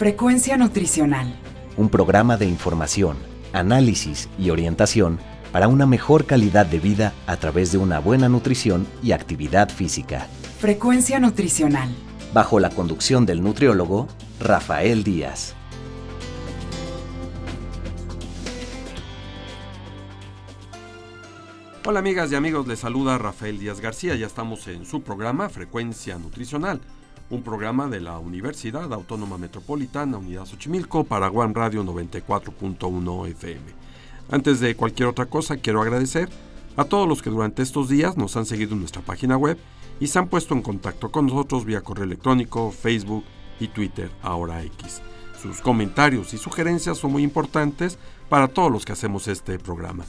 Frecuencia Nutricional. Un programa de información, análisis y orientación para una mejor calidad de vida a través de una buena nutrición y actividad física. Frecuencia Nutricional. Bajo la conducción del nutriólogo Rafael Díaz. Hola amigas y amigos, les saluda Rafael Díaz García. Ya estamos en su programa Frecuencia Nutricional, un programa de la Universidad Autónoma Metropolitana, Unidad Xochimilco, para Radio 94.1 FM. Antes de cualquier otra cosa, quiero agradecer a todos los que durante estos días nos han seguido en nuestra página web y se han puesto en contacto con nosotros vía correo electrónico, Facebook y Twitter, ahora X. Sus comentarios y sugerencias son muy importantes para todos los que hacemos este programa.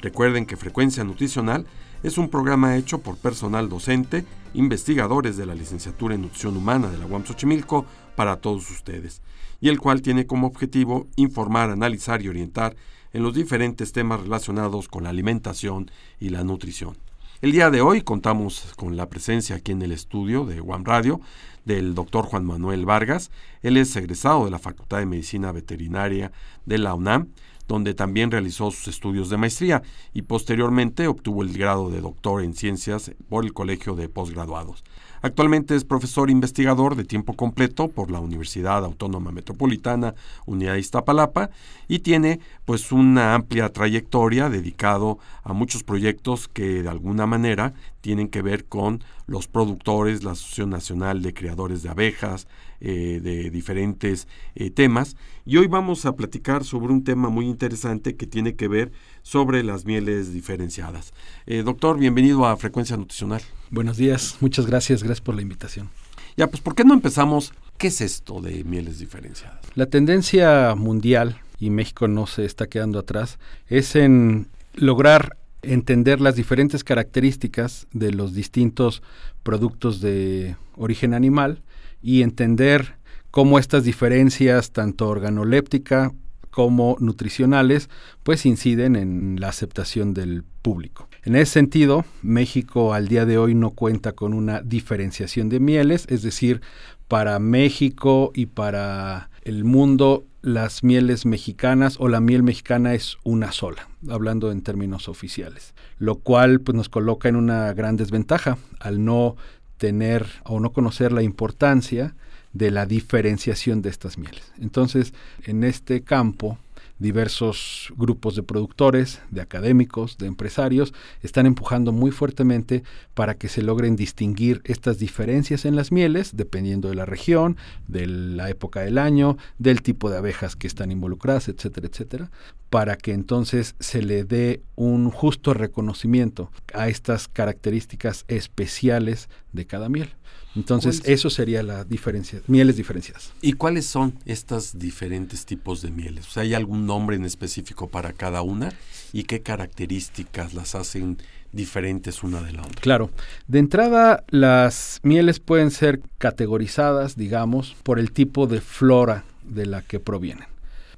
Recuerden que Frecuencia Nutricional es un programa hecho por personal docente, investigadores de la licenciatura en Nutrición Humana de la UAM Xochimilco para todos ustedes, y el cual tiene como objetivo informar, analizar y orientar en los diferentes temas relacionados con la alimentación y la nutrición. El día de hoy contamos con la presencia aquí en el estudio de One Radio del doctor Juan Manuel Vargas. Él es egresado de la Facultad de Medicina Veterinaria de la UNAM, donde también realizó sus estudios de maestría y posteriormente obtuvo el grado de doctor en ciencias por el Colegio de Postgraduados. Actualmente es profesor investigador de tiempo completo por la Universidad Autónoma Metropolitana, Unidad Iztapalapa, y tiene pues una amplia trayectoria dedicado a muchos proyectos que de alguna manera tienen que ver con los productores, la Asociación Nacional de Creadores de Abejas, eh, de diferentes eh, temas. Y hoy vamos a platicar sobre un tema muy interesante que tiene que ver sobre las mieles diferenciadas. Eh, doctor, bienvenido a Frecuencia Nutricional. Buenos días, muchas gracias, gracias por la invitación. Ya, pues ¿por qué no empezamos? ¿Qué es esto de mieles diferenciadas? La tendencia mundial, y México no se está quedando atrás, es en lograr entender las diferentes características de los distintos productos de origen animal y entender cómo estas diferencias, tanto organoléptica como nutricionales, pues inciden en la aceptación del público. En ese sentido, México al día de hoy no cuenta con una diferenciación de mieles, es decir, para México y para el mundo las mieles mexicanas o la miel mexicana es una sola, hablando en términos oficiales, lo cual pues, nos coloca en una gran desventaja al no tener o no conocer la importancia de la diferenciación de estas mieles. Entonces, en este campo, diversos grupos de productores, de académicos, de empresarios, están empujando muy fuertemente para que se logren distinguir estas diferencias en las mieles, dependiendo de la región, de la época del año, del tipo de abejas que están involucradas, etcétera, etcétera, para que entonces se le dé un justo reconocimiento a estas características especiales de cada miel. Entonces, eso sería la diferencia, mieles diferenciadas. ¿Y cuáles son estos diferentes tipos de mieles? O sea, ¿hay algún nombre en específico para cada una? ¿Y qué características las hacen diferentes una de la otra? Claro. De entrada, las mieles pueden ser categorizadas, digamos, por el tipo de flora de la que provienen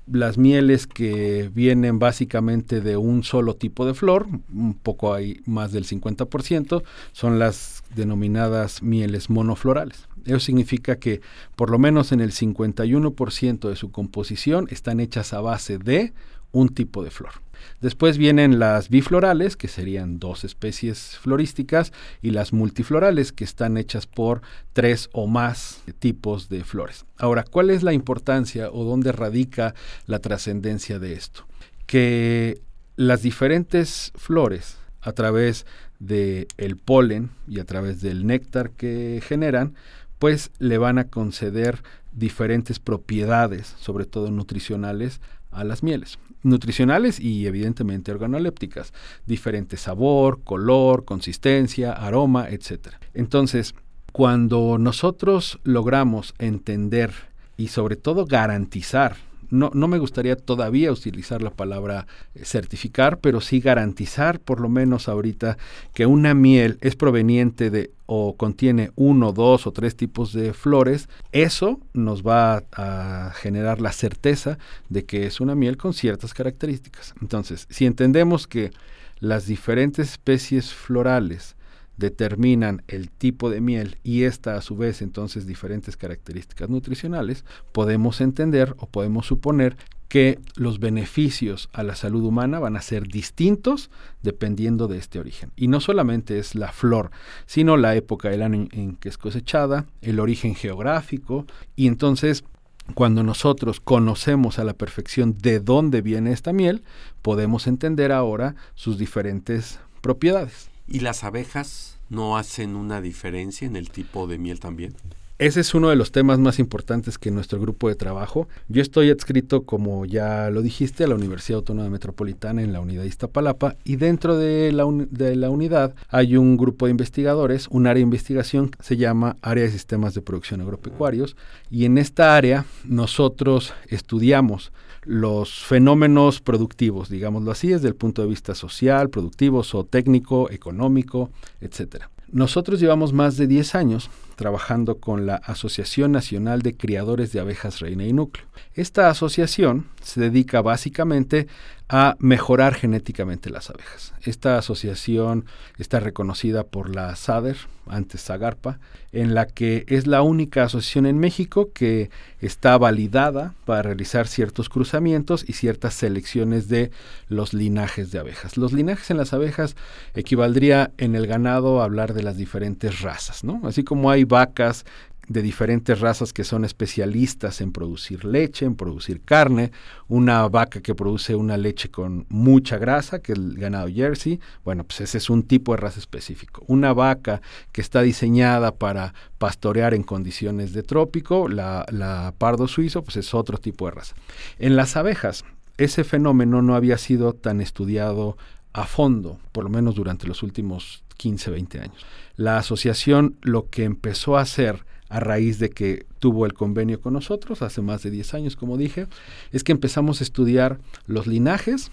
las mieles que vienen básicamente de un solo tipo de flor, un poco hay más del 50%, son las denominadas mieles monoflorales. Eso significa que por lo menos en el 51% de su composición están hechas a base de un tipo de flor. Después vienen las biflorales, que serían dos especies florísticas, y las multiflorales, que están hechas por tres o más tipos de flores. Ahora, ¿cuál es la importancia o dónde radica la trascendencia de esto? Que las diferentes flores, a través del el polen y a través del néctar que generan, pues le van a conceder diferentes propiedades, sobre todo nutricionales, a las mieles nutricionales y evidentemente organolépticas, diferente sabor, color, consistencia, aroma, etc. Entonces, cuando nosotros logramos entender y sobre todo garantizar no, no me gustaría todavía utilizar la palabra eh, certificar, pero sí garantizar por lo menos ahorita que una miel es proveniente de o contiene uno, dos o tres tipos de flores, eso nos va a, a generar la certeza de que es una miel con ciertas características. Entonces, si entendemos que las diferentes especies florales determinan el tipo de miel y esta a su vez entonces diferentes características nutricionales, podemos entender o podemos suponer que los beneficios a la salud humana van a ser distintos dependiendo de este origen. Y no solamente es la flor, sino la época del año en que es cosechada, el origen geográfico, y entonces cuando nosotros conocemos a la perfección de dónde viene esta miel, podemos entender ahora sus diferentes propiedades. ¿Y las abejas no hacen una diferencia en el tipo de miel también? Ese es uno de los temas más importantes que nuestro grupo de trabajo. Yo estoy adscrito, como ya lo dijiste, a la Universidad Autónoma Metropolitana en la unidad de Iztapalapa y dentro de la, unidad hay un grupo de investigadores, un área de investigación que se llama Área de Sistemas de Producción Agropecuarios y en esta área nosotros estudiamos los fenómenos productivos, digámoslo así, desde el punto de vista social, productivo, o técnico, económico, etcétera. Nosotros llevamos más de 10 años trabajando con la Asociación Nacional de Criadores de Abejas Reina y Núcleo. Esta asociación se dedica básicamente a mejorar genéticamente las abejas. Esta asociación está reconocida por la SADER, antes SAGARPA, en la que es la única asociación en México que está validada para realizar ciertos cruzamientos y ciertas selecciones de los linajes de abejas. Los linajes en las abejas equivaldría en el ganado a hablar de las diferentes razas, ¿no? Así como hay vacas de diferentes razas que son especialistas en producir leche, en producir carne, una vaca que produce una leche con mucha grasa, que es el ganado Jersey, bueno, pues ese es un tipo de raza específico. Una vaca que está diseñada para pastorear en condiciones de trópico, la, la pardo suizo, pues es otro tipo de raza. En las abejas, ese fenómeno no había sido tan estudiado a fondo, por lo menos durante los últimos 15, 20 años. La asociación lo que empezó a hacer a raíz de que tuvo el convenio con nosotros hace más de 10 años, como dije, es que empezamos a estudiar los linajes,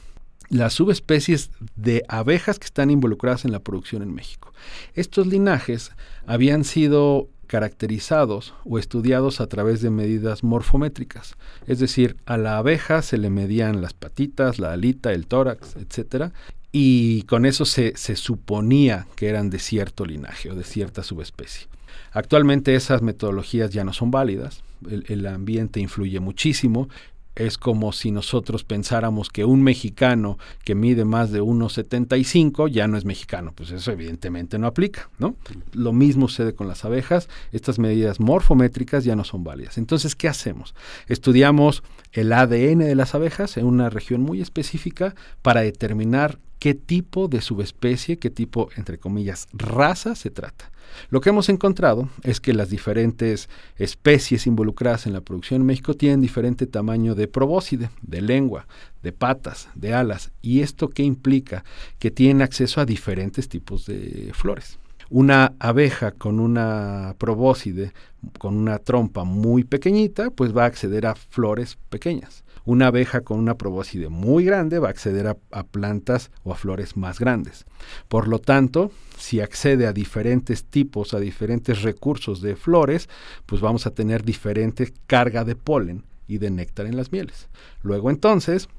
las subespecies de abejas que están involucradas en la producción en México. Estos linajes habían sido caracterizados o estudiados a través de medidas morfométricas, es decir, a la abeja se le medían las patitas, la alita, el tórax, etcétera, y con eso se, se suponía que eran de cierto linaje o de cierta subespecie. Actualmente esas metodologías ya no son válidas, el, ambiente influye muchísimo es como si nosotros pensáramos que un mexicano que mide más de 1,75 ya no es mexicano, pues eso evidentemente no aplica, ¿no? Lo mismo sucede con las abejas, estas medidas morfométricas ya no son válidas. Entonces, ¿qué hacemos? Estudiamos el ADN de las abejas en una región muy específica para determinar qué tipo de subespecie, qué tipo, entre comillas, raza se trata. Lo que hemos encontrado es que las diferentes especies involucradas en la producción en México tienen diferente tamaño de probóscide, de lengua, de patas, de alas. ¿Y esto qué implica? Que tienen acceso a diferentes tipos de flores. Una abeja con una probóscide, con una trompa muy pequeñita, pues va a acceder a flores pequeñas. Una abeja con una probóscide muy grande va a acceder a, plantas o a flores más grandes. Por lo tanto, si accede a diferentes tipos, a diferentes recursos de flores, pues vamos a tener diferente carga de polen y de néctar en las mieles. Luego entonces,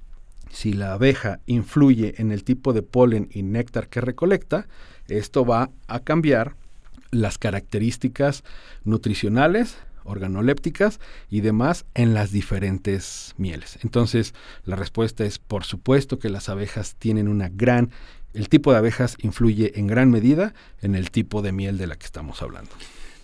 si la abeja influye en el tipo de polen y néctar que recolecta, esto va a cambiar las características nutricionales organolépticas y demás en las diferentes mieles. Entonces, la respuesta es por supuesto que las abejas tienen una gran el tipo de abejas influye en gran medida en el tipo de miel de la que estamos hablando.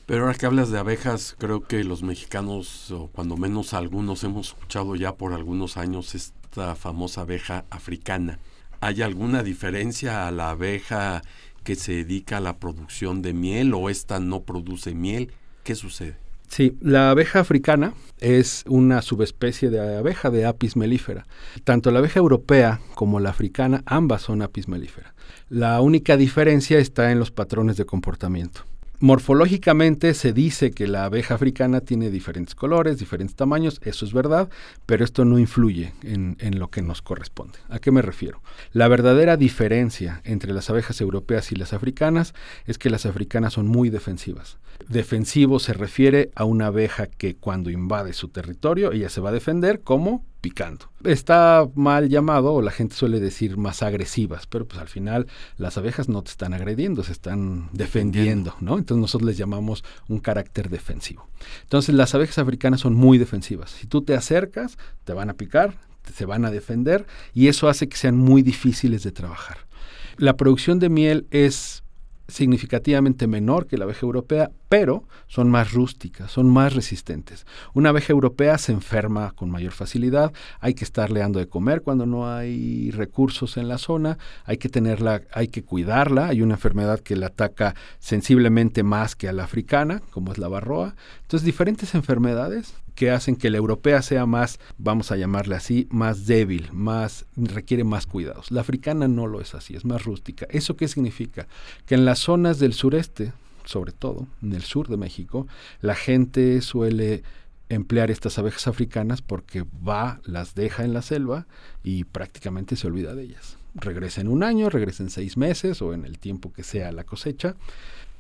Pero ahora que hablas de abejas, creo que los mexicanos, o cuando menos algunos, hemos escuchado ya por algunos años esta famosa abeja africana. ¿Hay alguna diferencia a la abeja que se dedica a la producción de miel o esta no produce miel? ¿Qué sucede? Sí, la abeja africana es una subespecie de abeja de Apis mellifera. Tanto la abeja europea como la africana, ambas son Apis mellifera. La única diferencia está en los patrones de comportamiento. Morfológicamente se dice que la abeja africana tiene diferentes colores, diferentes tamaños, eso es verdad, pero esto no influye en, en, lo que nos corresponde. ¿A qué me refiero? La verdadera diferencia entre las abejas europeas y las africanas es que las africanas son muy defensivas. Defensivo se refiere a una abeja que cuando invade su territorio ella se va a defender como picando. Está mal llamado, o la gente suele decir más agresivas, pero pues al final las abejas no te están agrediendo, se están defendiendo, ¿no? Entonces nosotros les llamamos un carácter defensivo. Entonces las abejas africanas son muy defensivas. Si tú te acercas, te van a picar, se van a defender y eso hace que sean muy difíciles de trabajar. La producción de miel es significativamente menor que la abeja europea, pero son más rústicas, son más resistentes. Una abeja europea se enferma con mayor facilidad, hay que estarle dando de comer cuando no hay recursos en la zona, hay que tenerla, hay que cuidarla, hay una enfermedad que la ataca sensiblemente más que a la africana, como es la barroa. Entonces, diferentes enfermedades que hacen que la europea sea más, vamos a llamarle así, más débil, más requiere más cuidados. La africana no lo es así, es más rústica. ¿Eso qué significa? Que en las zonas del sureste, sobre todo en el sur de México, la gente suele emplear estas abejas africanas porque va, las deja en la selva y prácticamente se olvida de ellas. Regresa en un año, regresa en seis meses o en el tiempo que sea la cosecha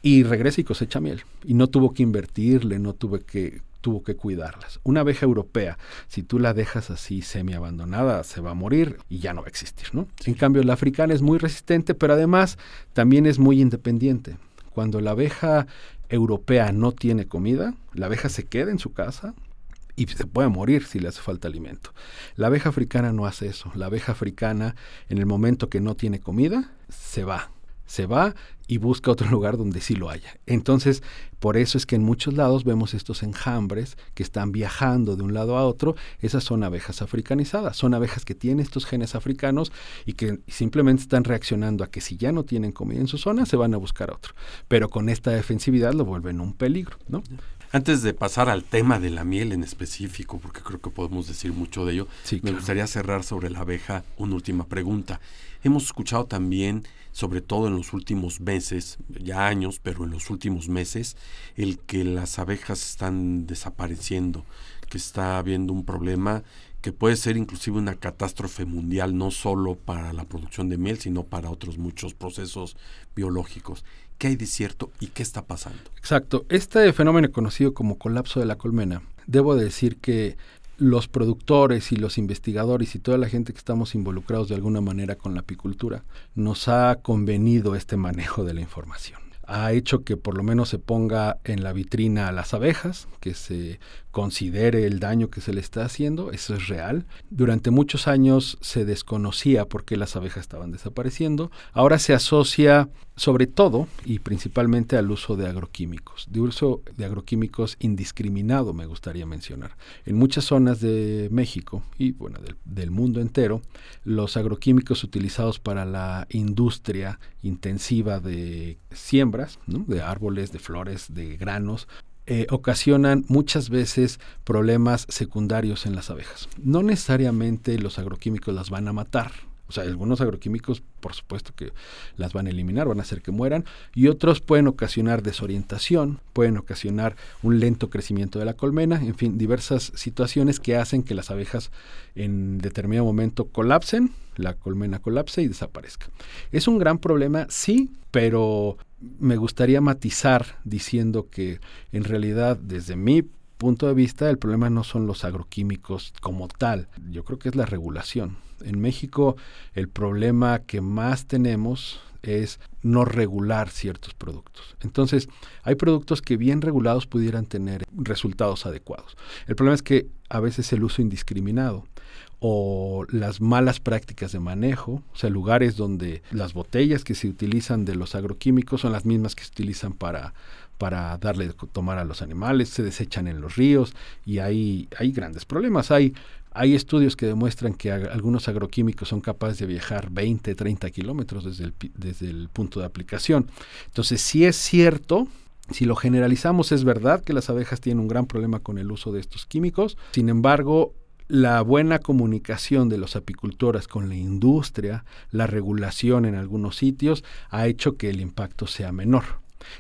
y regresa y cosecha miel. Y no tuvo que invertirle, no tuvo que tuvo que cuidarlas. Una abeja europea, si tú la dejas así semi abandonada, se va a morir y ya no va a existir, ¿no? En cambio, la africana es muy resistente, pero además también es muy independiente. Cuando la abeja europea no tiene comida, la abeja se queda en su casa, y se puede morir si le hace falta alimento. La abeja africana no hace eso. La abeja africana, en el momento que no tiene comida, se va, se va y busca otro lugar donde sí lo haya. Entonces, por eso es que en muchos lados vemos estos enjambres que están viajando de un lado a otro. Esas son abejas africanizadas, son abejas que tienen estos genes africanos y que simplemente están reaccionando a que si ya no tienen comida en su zona, se van a buscar otro. Pero con esta defensividad lo vuelven un peligro, ¿no? Antes de pasar al tema de la miel en específico, porque creo que podemos decir mucho de ello, me gustaría cerrar sobre la abeja una última pregunta. Hemos escuchado también sobre todo en los últimos meses, ya años, pero en los últimos meses, el que las abejas están desapareciendo, que está habiendo un problema que puede ser inclusive una catástrofe mundial, no solo para la producción de miel, sino para otros muchos procesos biológicos. ¿Qué hay de cierto y qué está pasando? Exacto. Este fenómeno conocido como colapso de la colmena, debo decir que los productores y los investigadores y toda la gente que estamos involucrados de alguna manera con la apicultura nos ha convenido este manejo de la información ha hecho que por lo menos se ponga en la vitrina a las abejas, que se considere el daño que se le está haciendo, eso es real. Durante muchos años se desconocía por qué las abejas estaban desapareciendo. Ahora se asocia sobre todo y principalmente al uso de agroquímicos, de uso de agroquímicos indiscriminado, me gustaría mencionar. En muchas zonas de México y bueno, del, mundo entero, los agroquímicos utilizados para la industria intensiva de siembras, de árboles, de flores, de granos, eh, ocasionan muchas veces problemas secundarios en las abejas. No necesariamente los agroquímicos las van a matar, o sea, algunos agroquímicos, por supuesto que las van a eliminar, van a hacer que mueran, y otros pueden ocasionar desorientación, pueden ocasionar un lento crecimiento de la colmena, en fin, diversas situaciones que hacen que las abejas en determinado momento colapsen, la colmena colapse y desaparezca. Es un gran problema, sí, pero me gustaría matizar diciendo que en realidad desde mi punto de vista el problema no son los agroquímicos como tal, yo creo que es la regulación en México el problema que más tenemos es no regular ciertos productos. Entonces, hay productos que bien regulados pudieran tener resultados adecuados. El problema es que a veces el uso indiscriminado o las malas prácticas de manejo, o sea, lugares donde las botellas que se utilizan de los agroquímicos son las mismas que se utilizan para para darle tomar a los animales, se desechan en los ríos y hay, hay grandes problemas. Hay hay estudios que demuestran que algunos agroquímicos son capaces de viajar 20, 30 kilómetros desde el, desde el punto de aplicación. Entonces, si es cierto, si lo generalizamos, es verdad que las abejas tienen un gran problema con el uso de estos químicos. Sin embargo, la buena comunicación de los apicultores con la industria, la regulación en algunos sitios, ha hecho que el impacto sea menor.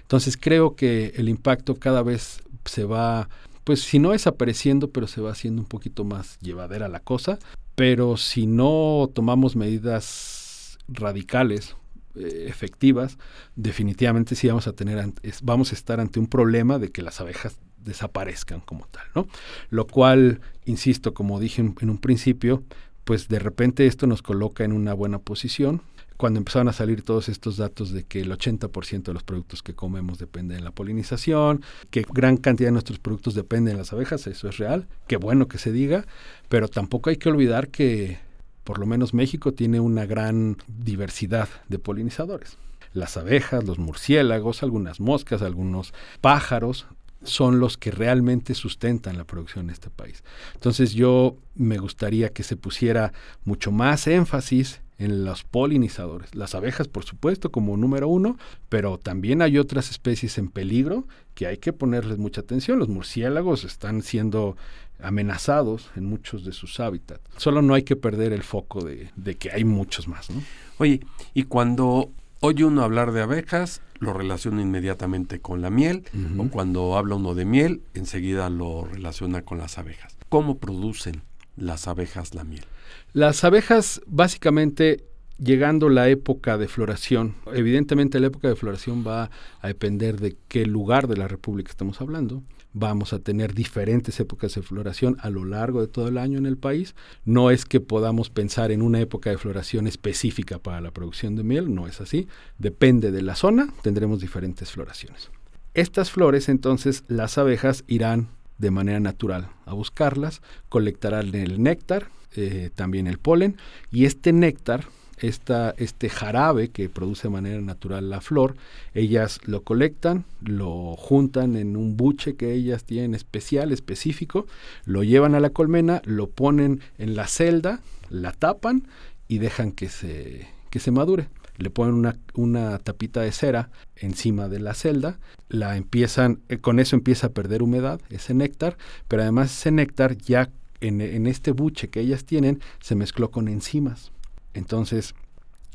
Entonces creo que el impacto cada vez se va pues si no desapareciendo, pero se va haciendo un poquito más llevadera la cosa. Pero si no tomamos medidas radicales, eh, efectivas, definitivamente sí vamos a tener, vamos a estar ante un problema de que las abejas desaparezcan como tal, ¿no? Lo cual, insisto, como dije en, un principio, pues de repente esto nos coloca en una buena posición. Cuando empezaron a salir todos estos datos de que el 80% de los productos que comemos dependen de la polinización, que gran cantidad de nuestros productos dependen de las abejas, eso es real, qué bueno que se diga, pero tampoco hay que olvidar que por lo menos México tiene una gran diversidad de polinizadores las abejas, los murciélagos, algunas moscas, algunos pájaros, son los que realmente sustentan la producción en este país. Entonces yo me gustaría que se pusiera mucho más énfasis en los polinizadores. Las abejas, por supuesto, como número uno, pero también hay otras especies en peligro que hay que ponerles mucha atención. Los murciélagos están siendo amenazados en muchos de sus hábitats. Solo no hay que perder el foco de, que hay muchos más. ¿no? Oye, y cuando Oye uno hablar de abejas, lo relaciona inmediatamente con la miel, o cuando habla uno de miel, enseguida lo relaciona con las abejas. ¿Cómo producen las abejas la miel? Las abejas básicamente llegando la época de floración, evidentemente la época de floración va a depender de qué lugar de la República estamos hablando vamos a tener diferentes épocas de floración a lo largo de todo el año en el país. No es que podamos pensar en una época de floración específica para la producción de miel, no es así. Depende de la zona, tendremos diferentes floraciones. Estas flores entonces las abejas irán de manera natural a buscarlas, colectarán el néctar, eh, también el polen, y este néctar este jarabe que produce de manera natural la flor, ellas lo colectan, lo juntan en un buche que ellas tienen especial, específico, lo llevan a la colmena, lo ponen en la celda, la tapan y dejan que se, que se madure. Le ponen una, una tapita de cera encima de la celda, la empiezan, eh, con eso empieza a perder humedad, ese néctar, pero además ese néctar ya en, en este buche que ellas tienen se mezcló con enzimas entonces,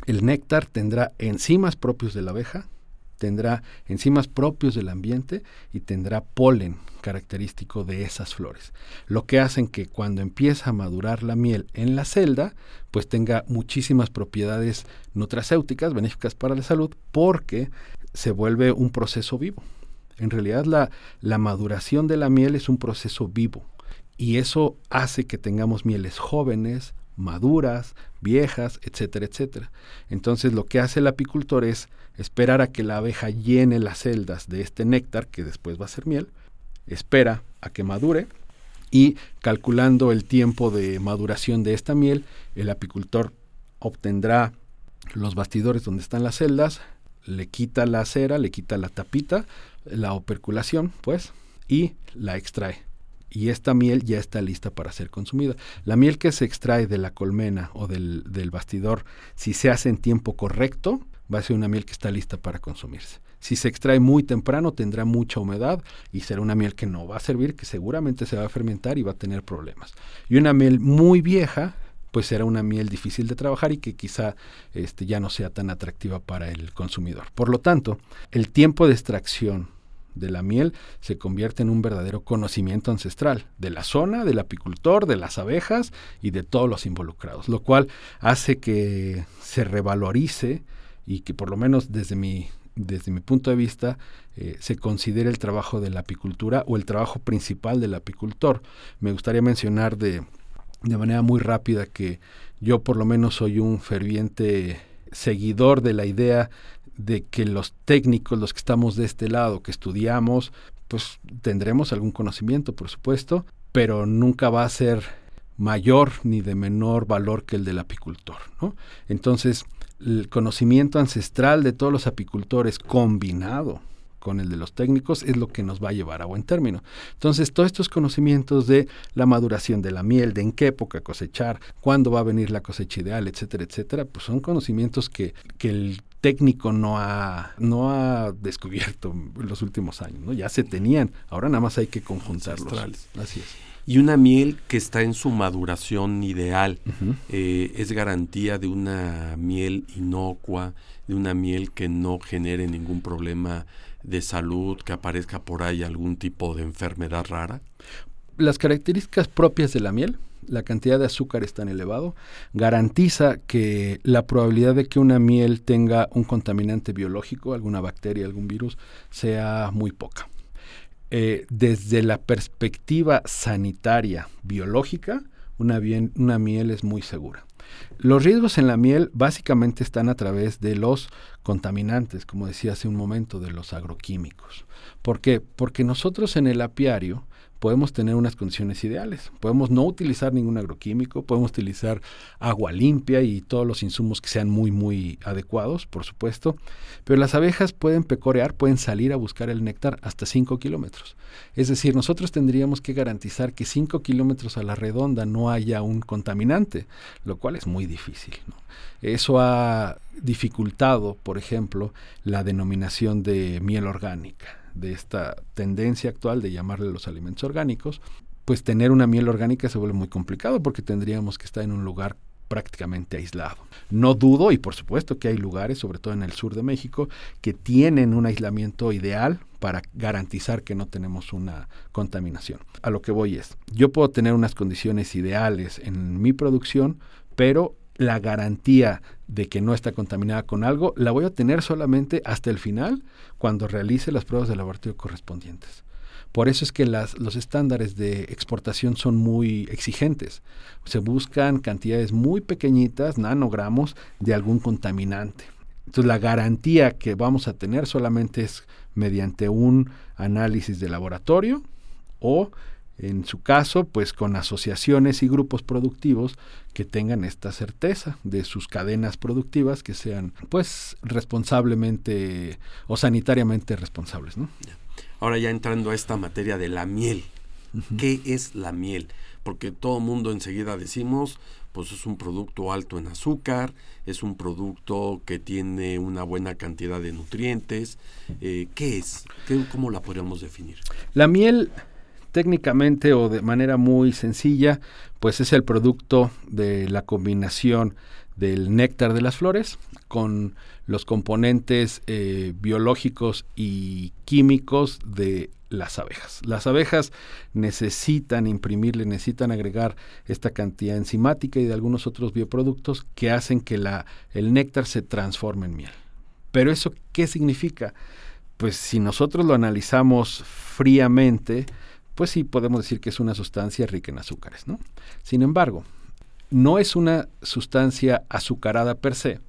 el néctar tendrá enzimas propios de la abeja, tendrá enzimas propios del ambiente y tendrá polen característico de esas flores. Lo que hacen que cuando empieza a madurar la miel en la celda, pues tenga muchísimas propiedades nutracéuticas benéficas para la salud porque se vuelve un proceso vivo. En realidad la, la maduración de la miel es un proceso vivo y eso hace que tengamos mieles jóvenes, maduras, viejas, etcétera, etcétera. Entonces lo que hace el apicultor es esperar a que la abeja llene las celdas de este néctar, que después va a ser miel, espera a que madure y calculando el tiempo de maduración de esta miel, el apicultor obtendrá los bastidores donde están las celdas, le quita la cera, le quita la tapita, la operculación, pues, y la extrae y esta miel ya está lista para ser consumida. La miel que se extrae de la colmena o del, bastidor, si se hace en tiempo correcto, va a ser una miel que está lista para consumirse. Si se extrae muy temprano tendrá mucha humedad y será una miel que no va a servir, que seguramente se va a fermentar y va a tener problemas. Y una miel muy vieja, pues será una miel difícil de trabajar y que quizá este, ya no sea tan atractiva para el consumidor. Por lo tanto, el tiempo de extracción de la miel se convierte en un verdadero conocimiento ancestral de la zona, del apicultor, de las abejas y de todos los involucrados, lo cual hace que se revalorice y que por lo menos desde mi, desde mi punto de vista eh, se considere el trabajo de la apicultura o el trabajo principal del apicultor. Me gustaría mencionar de, de manera muy rápida que yo por lo menos soy un ferviente seguidor de la idea de que los técnicos, los que estamos de este lado, que estudiamos, pues tendremos algún conocimiento, por supuesto, pero nunca va a ser mayor ni de menor valor que el del apicultor. ¿no? Entonces, el conocimiento ancestral de todos los apicultores combinado con el de los técnicos es lo que nos va a llevar a buen término. Entonces, todos estos conocimientos de la maduración de la miel, de en qué época cosechar, cuándo va a venir la cosecha ideal, etcétera, etcétera, pues son conocimientos que, que el técnico no ha, no ha descubierto en los últimos años, ¿no? Ya se tenían, ahora nada más hay que conjuntarlos. Así es. Y una miel que está en su maduración ideal eh, es garantía de una miel inocua, de una miel que no genere ningún problema de salud, que aparezca por ahí algún tipo de enfermedad rara? Las características propias de la miel, la cantidad de azúcar es tan elevado, garantiza que la probabilidad de que una miel tenga un contaminante biológico, alguna bacteria, algún virus, sea muy poca. eh, desde la perspectiva sanitaria, biológica, una, una miel es muy segura. Los riesgos en la miel básicamente están a través de los contaminantes, como decía hace un momento, de los agroquímicos. ¿Por qué? Porque nosotros en el apiario podemos tener unas condiciones ideales. Podemos no utilizar ningún agroquímico, podemos utilizar agua limpia y todos los insumos que sean muy, muy adecuados, por supuesto. Pero las abejas pueden pecorear, pueden salir a buscar el néctar hasta 5 kilómetros. Es decir, nosotros tendríamos que garantizar que 5 kilómetros a la redonda no haya un contaminante, lo cual es muy difícil. Eso ha dificultado, por ejemplo, la denominación de miel orgánica de esta tendencia actual de llamarle los alimentos orgánicos, pues tener una miel orgánica se vuelve muy complicado porque tendríamos que estar en un lugar prácticamente aislado. No dudo, y por supuesto que hay lugares, sobre todo en el sur de México, que tienen un aislamiento ideal para garantizar que no tenemos una contaminación. A lo que voy es, yo puedo tener unas condiciones ideales en mi producción, pero la garantía de que no está contaminada con algo la voy a tener solamente hasta el final cuando realice las pruebas de laboratorio correspondientes. Por eso es que los estándares de exportación son muy exigentes. Se buscan cantidades muy pequeñitas, nanogramos, de algún contaminante. Entonces la garantía que vamos a tener solamente es mediante un análisis de laboratorio o en su caso, pues con asociaciones y grupos productivos que tengan esta certeza de sus cadenas productivas que sean pues responsablemente o sanitariamente responsables. ¿no? Ahora ya entrando a esta materia de la miel, ¿qué es la miel? Porque todo mundo enseguida decimos, pues es un producto alto en azúcar, es un producto que tiene una buena cantidad de nutrientes. Eh, ¿Qué es? ¿Cómo la podríamos definir? La miel técnicamente o de manera muy sencilla, pues es el producto de la combinación del néctar de las flores con los componentes eh, biológicos y químicos de las abejas. Las abejas necesitan imprimirle, necesitan agregar esta cantidad enzimática y de algunos otros bioproductos que hacen que la, el néctar se transforme en miel. Pero eso, ¿qué significa? Pues si nosotros lo analizamos fríamente, pues sí podemos decir que es una sustancia rica en azúcares, ¿no? Sin embargo, no es una sustancia azucarada per se,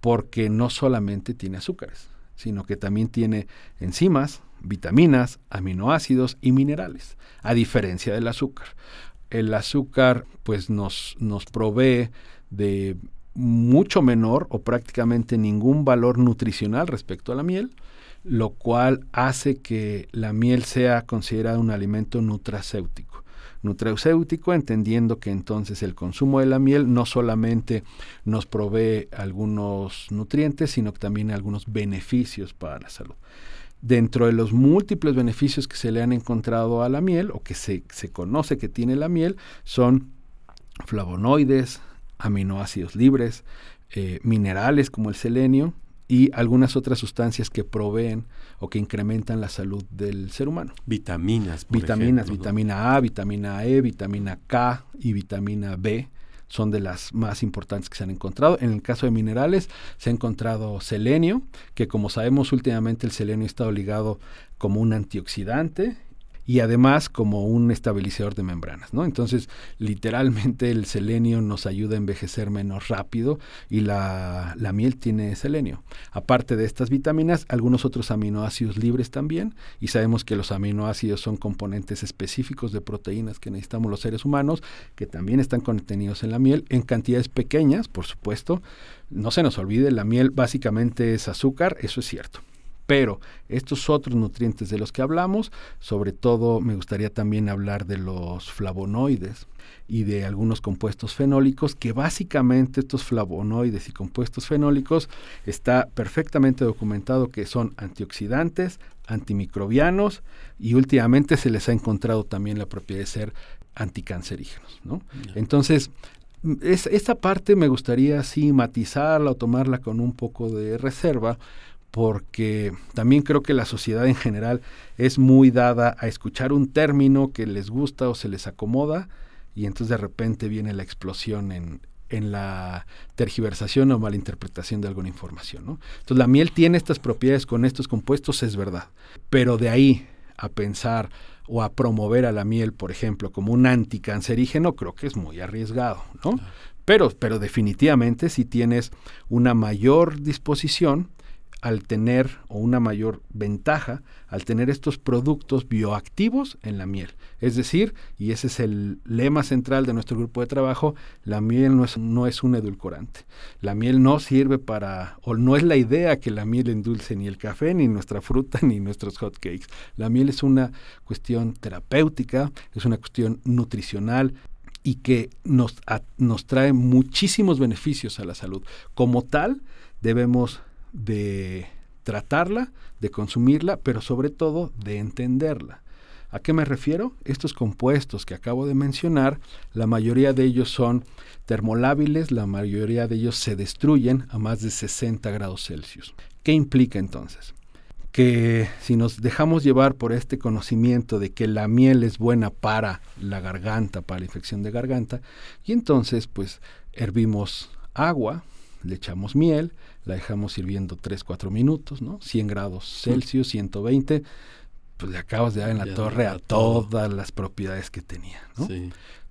porque no solamente tiene azúcares, sino que también tiene enzimas, vitaminas, aminoácidos y minerales, a diferencia del azúcar. El azúcar pues nos, nos provee de mucho menor o prácticamente ningún valor nutricional respecto a la miel, lo cual hace que la miel sea considerada un alimento nutracéutico. Nutracéutico entendiendo que entonces el consumo de la miel no solamente nos provee algunos nutrientes, sino también algunos beneficios para la salud. Dentro de los múltiples beneficios que se le han encontrado a la miel o que se, conoce que tiene la miel son flavonoides, aminoácidos libres, eh, minerales como el selenio, y algunas otras sustancias que proveen o que incrementan la salud del ser humano. Vitaminas. Vitaminas, vitamina A, vitamina E, vitamina K y vitamina B son de las más importantes que se han encontrado. En el caso de minerales se ha encontrado selenio, que como sabemos últimamente el selenio ha estado ligado como un antioxidante y además como un estabilizador de membranas, ¿no? Entonces, literalmente el selenio nos ayuda a envejecer menos rápido y la, la, miel tiene selenio. Aparte de estas vitaminas, algunos otros aminoácidos libres también, y sabemos que los aminoácidos son componentes específicos de proteínas que necesitamos los seres humanos, que también están contenidos en la miel, en cantidades pequeñas, por supuesto. No se nos olvide, la miel básicamente es azúcar, eso es cierto pero estos otros nutrientes de los que hablamos, sobre todo me gustaría también hablar de los flavonoides y de algunos compuestos fenólicos, que básicamente estos flavonoides y compuestos fenólicos está perfectamente documentado que son antioxidantes, antimicrobianos y últimamente se les ha encontrado también la propiedad de ser anticancerígenos. ¿no? Entonces, esta parte me gustaría sí matizarla o tomarla con un poco de reserva, porque también creo que la sociedad en general es muy dada a escuchar un término que les gusta o se les acomoda y entonces de repente viene la explosión en, en la tergiversación o malinterpretación de alguna información. ¿no? Entonces la miel tiene estas propiedades con estos compuestos, es verdad, pero de ahí a pensar o a promover a la miel, por ejemplo, como un anticancerígeno, creo que es muy arriesgado, ¿no? Pero, pero definitivamente si tienes una mayor disposición al tener o una mayor ventaja al tener estos productos bioactivos en la miel. Es decir, y ese es el lema central de nuestro grupo de trabajo, la miel no es, no es un edulcorante. La miel no sirve para, o no es la idea que la miel endulce ni el café, ni nuestra fruta, ni nuestros hot cakes. La miel es una cuestión terapéutica, es una cuestión nutricional, y que nos, nos trae muchísimos beneficios a la salud. Como tal, debemos de tratarla, de consumirla, pero sobre todo de entenderla. ¿A qué me refiero? Estos compuestos que acabo de mencionar, la mayoría de ellos son termolábiles, la mayoría de ellos se destruyen a más de 60 grados Celsius. ¿Qué implica entonces? Que si nos dejamos llevar por este conocimiento de que la miel es buena para la garganta, para la infección de garganta, y entonces pues hervimos agua, le echamos miel, la dejamos hirviendo 3, 4 minutos, ¿no? 100 grados Celsius, 120, pues le acabas de dar en la torre a todas las propiedades que tenía, ¿no?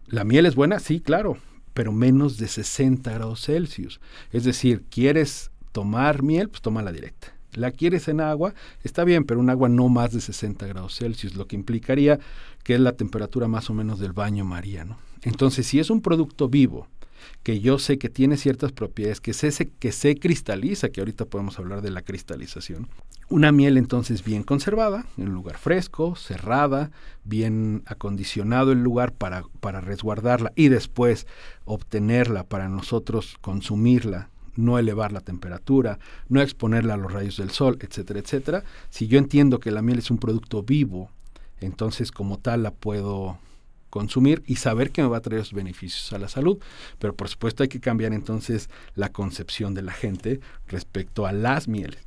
La miel es buena, sí, claro, pero menos de 60 grados Celsius. Es decir, ¿quieres tomar miel? Pues toma la directa. ¿La quieres en agua? Está bien, pero un agua no más de 60 grados Celsius, lo que implicaría que es la temperatura más o menos del baño María, ¿no? Entonces, si es un producto vivo, que yo sé que tiene ciertas propiedades, que se, que se cristaliza, que ahorita podemos hablar de la cristalización. Una miel entonces bien conservada, en un lugar fresco, cerrada, bien acondicionado el lugar para, para resguardarla y después obtenerla para nosotros consumirla no elevar la temperatura, no exponerla a los rayos del sol, etcétera, etcétera. Si yo entiendo que la miel es un producto vivo, entonces como tal la puedo consumir y saber que me va a traer esos beneficios a la salud. Pero por supuesto hay que cambiar entonces la concepción de la gente respecto a las mieles.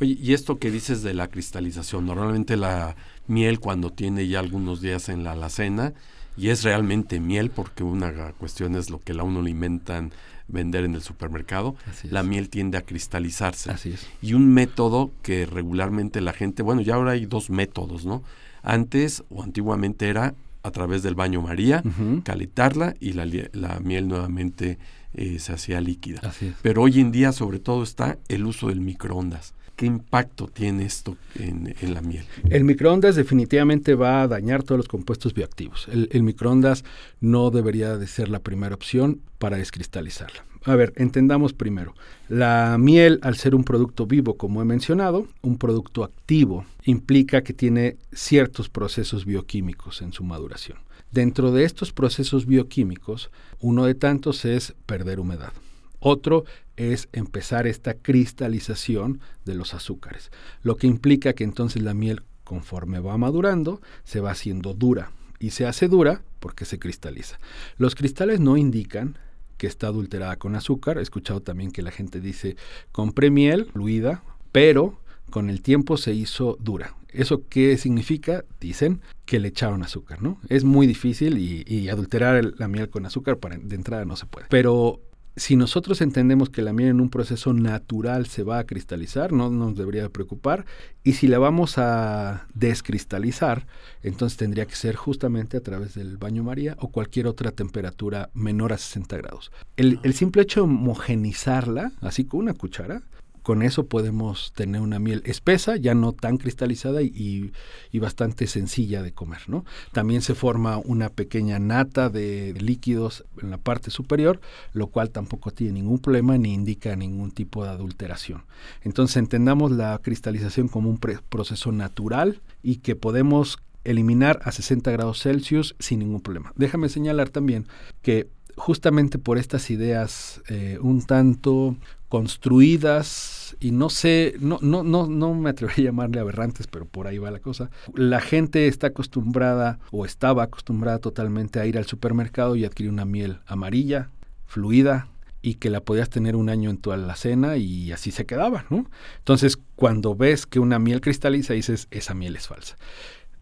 Oye, y esto que dices de la cristalización, normalmente la miel cuando tiene ya algunos días en la alacena, y es realmente miel, porque una cuestión es lo que la uno le inventan vender en el supermercado, la miel tiende a cristalizarse. Así es. Y un método que regularmente la gente, bueno, ya ahora hay dos métodos, ¿no? Antes o antiguamente era a través del baño María, calentarla y la, miel nuevamente eh, se hacía líquida. Pero hoy en día sobre todo está el uso del microondas. ¿Qué impacto tiene esto en, la miel? El microondas definitivamente va a dañar todos los compuestos bioactivos. El, el microondas no debería de ser la primera opción para descristalizarla. A ver, entendamos primero. La miel, al ser un producto vivo, como he mencionado, un producto activo, implica que tiene ciertos procesos bioquímicos en su maduración. Dentro de estos procesos bioquímicos, uno de tantos es perder humedad. Otro es empezar esta cristalización de los azúcares, lo que implica que entonces la miel, conforme va madurando, se va haciendo dura. Y se hace dura porque se cristaliza. Los cristales no indican que está adulterada con azúcar. He escuchado también que la gente dice, compré miel fluida, pero con el tiempo se hizo dura. ¿Eso qué significa? Dicen que le echaron azúcar, ¿no? Es muy difícil y, adulterar la miel con azúcar para, de entrada no se puede. Pero si nosotros entendemos que la miel en un proceso natural se va a cristalizar, no nos debería preocupar. Y si la vamos a descristalizar, entonces tendría que ser justamente a través del baño María o cualquier otra temperatura menor a 60 grados. El, el simple hecho de homogenizarla, así con una cuchara, con eso podemos tener una miel espesa, ya no tan cristalizada y, bastante sencilla de comer. ¿no? También se forma una pequeña nata de, líquidos en la parte superior, lo cual tampoco tiene ningún problema ni indica ningún tipo de adulteración. Entonces entendamos la cristalización como un proceso natural y que podemos eliminar a 60 grados Celsius sin ningún problema. Déjame señalar también que justamente por estas ideas eh, un tanto construidas y no sé, no, no, no, no me atrevería a llamarle aberrantes, pero por ahí va la cosa. La gente está acostumbrada o estaba acostumbrada totalmente a ir al supermercado y adquirir una miel amarilla, fluida, y que la podías tener un año en tu alacena y así se quedaba, ¿no? Entonces, cuando ves que una miel cristaliza, dices, esa miel es falsa.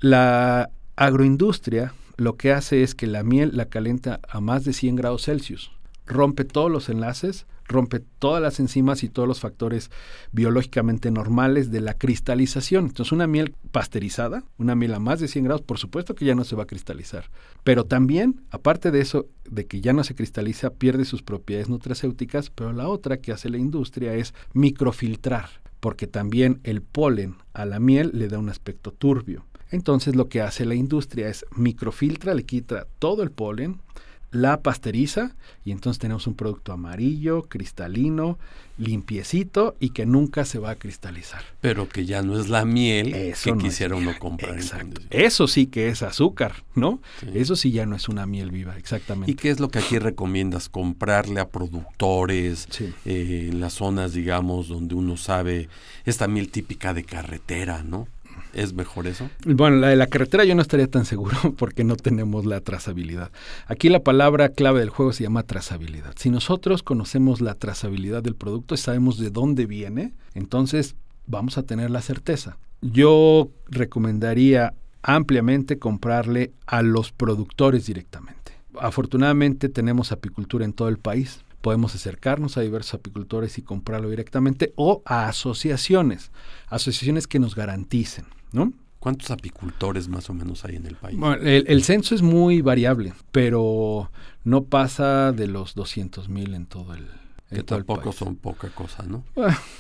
La agroindustria lo que hace es que la miel la calienta a más de 100 grados Celsius rompe todos los enlaces, rompe todas las enzimas y todos los factores biológicamente normales de la cristalización. Entonces una miel pasteurizada, una miel a más de 100 grados, por supuesto que ya no se va a cristalizar. Pero también, aparte de eso, de que ya no se cristaliza, pierde sus propiedades nutracéuticas, pero la otra que hace la industria es microfiltrar, porque también el polen a la miel le da un aspecto turbio. Entonces lo que hace la industria es microfiltra, le quita todo el polen, la pasteriza y entonces tenemos un producto amarillo, cristalino, limpiecito y que nunca se va a cristalizar. Pero que ya no es la miel que quisiera uno comprar. Exacto. Eso sí que es azúcar, ¿no? Eso sí ya no es una miel viva, exactamente. ¿Y qué es lo que aquí recomiendas? Comprarle a productores eh, en las zonas, digamos, donde uno sabe esta miel típica de carretera, ¿no? ¿Es mejor eso? Bueno, la de la carretera yo no estaría tan seguro porque no tenemos la trazabilidad. Aquí la palabra clave del juego se llama trazabilidad. Si nosotros conocemos la trazabilidad del producto y sabemos de dónde viene, entonces vamos a tener la certeza. Yo recomendaría ampliamente comprarle a los productores directamente. Afortunadamente tenemos apicultura en todo el país podemos acercarnos a diversos apicultores y comprarlo directamente o a asociaciones, asociaciones que nos garanticen. ¿no? ¿Cuántos apicultores más o menos hay en el país? Bueno, el, censo es muy variable, pero no pasa de los 200 mil en todo el que tampoco son poca cosa, ¿no?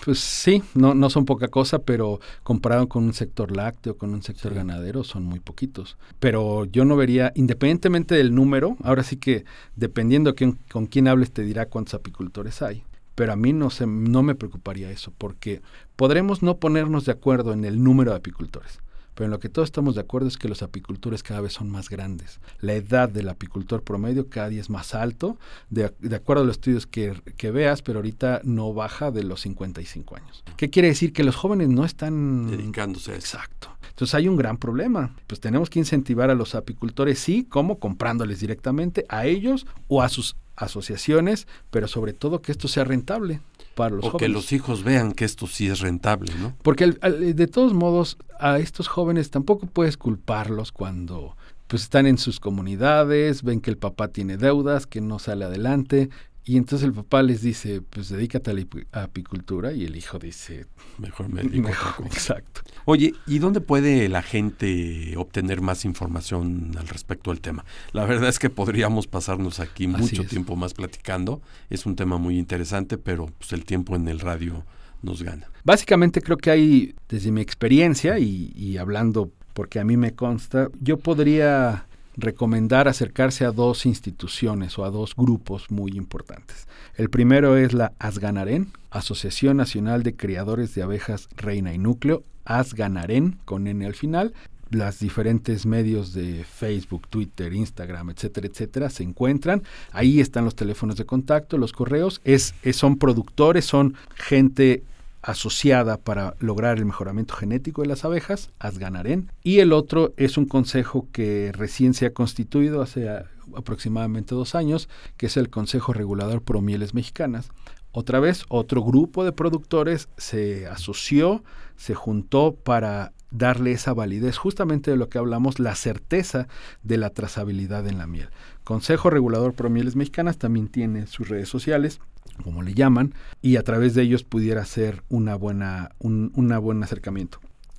Pues sí, no, no son poca cosa, pero comparado con un sector lácteo, con un sector ganadero, son muy poquitos. Pero yo no vería, independientemente del número, ahora sí que dependiendo con quién hables te dirá cuántos apicultores hay. Pero a mí no, se, no me preocuparía eso, porque podremos no ponernos de acuerdo en el número de apicultores. Pero en lo que todos estamos de acuerdo es que los apicultores cada vez son más grandes. La edad del apicultor promedio cada día es más alto, de, acuerdo a los estudios que, que, veas, pero ahorita no baja de los 55 años. ¿Qué quiere decir? Que los jóvenes no están... Dedicándose a eso. Exacto. Entonces hay un gran problema. Pues tenemos que incentivar a los apicultores, sí, como comprándoles directamente a ellos o a sus asociaciones, pero sobre todo que esto sea rentable para los o que los hijos vean que esto sí es rentable, ¿no? Porque de todos modos a estos jóvenes tampoco puedes culparlos cuando pues están en sus comunidades, ven que el papá tiene deudas, que no sale adelante, y entonces el papá les dice, pues dedícate a la apicultura y el hijo dice, mejor me dedico mejor, Exacto. Oye, ¿y dónde puede la gente obtener más información al respecto del tema? La verdad es que podríamos pasarnos aquí mucho tiempo más platicando. Es un tema muy interesante, pero pues el tiempo en el radio nos gana. Básicamente creo que hay, desde mi experiencia y, y hablando porque a mí me consta, yo podría recomendar acercarse a dos instituciones o a dos grupos muy importantes. El primero es la ASGANAREN, Asociación Nacional de Criadores de Abejas Reina y Núcleo, ASGANAREN con N al final. Las diferentes medios de Facebook, Twitter, Instagram, etcétera, etcétera, se encuentran. Ahí están los teléfonos de contacto, los correos. Es, son productores, son gente asociada para lograr el mejoramiento genético de las abejas, Asganaren, y el otro es un consejo que recién se ha constituido hace aproximadamente dos años, que es el Consejo Regulador Pro Mieles Mexicanas. Otra vez, otro grupo de productores se asoció, se juntó para darle esa validez, justamente de lo que hablamos, la certeza de la trazabilidad en la miel. Consejo Regulador Pro Mieles Mexicanas también tiene sus redes sociales como le llaman, y a través de ellos pudiera ser una buena, un una buen acercamiento.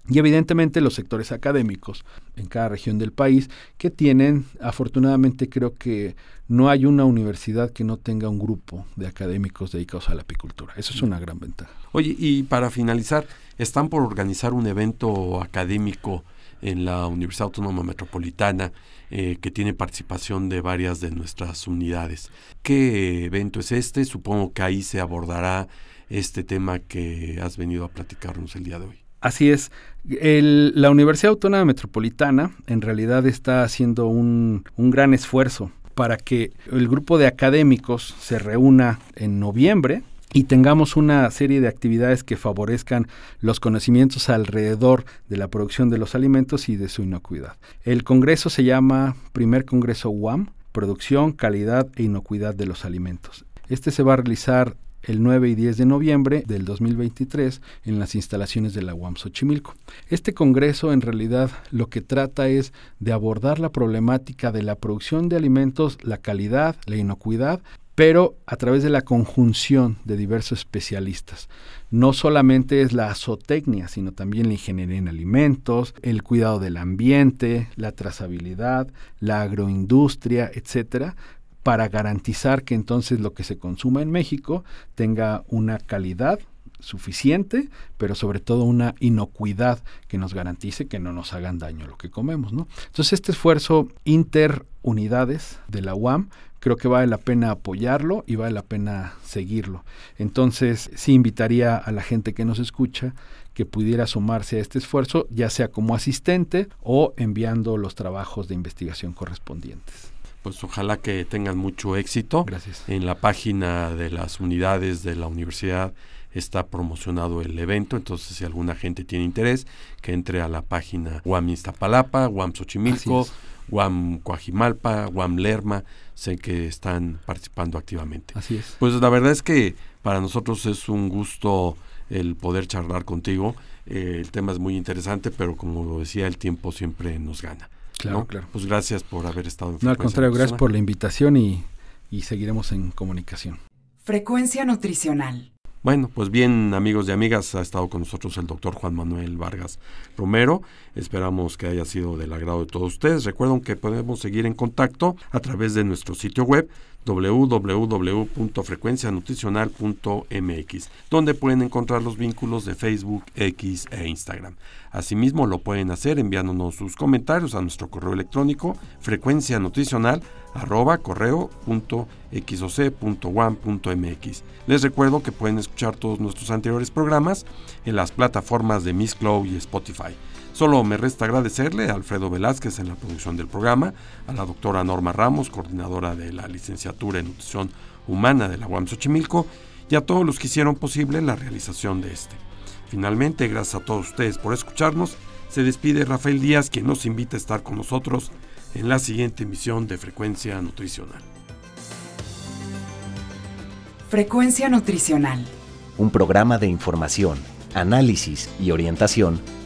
Y evidentemente los sectores académicos en cada región del país que tienen, afortunadamente creo que no hay una universidad que no tenga un grupo de académicos dedicados a la apicultura. Eso es una gran ventaja. Oye, y para finalizar, están por organizar un evento académico en la Universidad Autónoma Metropolitana eh, que tiene participación de varias de nuestras unidades. ¿Qué evento es este? Supongo que ahí se abordará este tema que has venido a platicarnos el día de hoy. Así es. la Universidad Autónoma Metropolitana en realidad está haciendo un, un gran esfuerzo para que el grupo de académicos se reúna en noviembre y tengamos una serie de actividades que favorezcan los conocimientos alrededor de la producción de los alimentos y de su inocuidad. El congreso se llama Primer Congreso UAM, Producción, Calidad e Inocuidad de los Alimentos. Este se va a realizar el 9 y 10 de noviembre del 2023 en las instalaciones de la UAM Xochimilco. Este congreso en realidad lo que trata es de abordar la problemática de la producción de alimentos, la calidad, la inocuidad, pero a través de la conjunción de diversos especialistas. No solamente es la zootecnia, sino también la ingeniería en alimentos, el cuidado del ambiente, la trazabilidad, la agroindustria, etcétera, para garantizar que entonces lo que se consuma en México tenga una calidad suficiente, pero sobre todo una inocuidad que nos garantice que no nos hagan daño lo que comemos, ¿no? Entonces este esfuerzo interunidades de la UAM creo que vale la pena apoyarlo y vale la pena seguirlo. Entonces sí invitaría a la gente que nos escucha que pudiera sumarse a este esfuerzo, ya sea como asistente o enviando los trabajos de investigación correspondientes pues ojalá que tengan mucho éxito. Gracias. En la página de las unidades de la universidad está promocionado el evento, entonces si alguna gente tiene interés, que entre a la página UAM Iztapalapa, UAM Xochimilco, UAM Coajimalpa, UAM Lerma, sé que están participando activamente. Así es. Pues la verdad es que para nosotros es un gusto el poder charlar contigo. Eh, el tema es muy interesante, pero como lo decía, el tiempo siempre nos gana. Claro, claro. Pues gracias por haber estado en No, al contrario, gracias por la invitación y, y seguiremos en comunicación. Frecuencia nutricional. Bueno, pues bien, amigos y amigas, ha estado con nosotros el doctor Juan Manuel Vargas Romero. Esperamos que haya sido del agrado de todos ustedes. Recuerden que podemos seguir en contacto a través de nuestro sitio web www.frecuencianutricional.mx, donde pueden encontrar los vínculos de Facebook, X e Instagram. Asimismo, lo pueden hacer enviándonos sus comentarios a nuestro correo electrónico frecuencianutricional@correo.xoc.1.mx. Les recuerdo que pueden escuchar todos nuestros anteriores programas en las plataformas de Miss Cloud y Spotify. Solo me resta agradecerle a Alfredo Velázquez en la producción del programa, a la doctora Norma Ramos, coordinadora de la licenciatura en nutrición humana de la UAM Xochimilco, y a todos los que hicieron posible la realización de este. Finalmente, gracias a todos ustedes por escucharnos, se despide Rafael Díaz, quien nos invita a estar con nosotros en la siguiente emisión de Frecuencia Nutricional. Frecuencia Nutricional. Un programa de información, análisis y orientación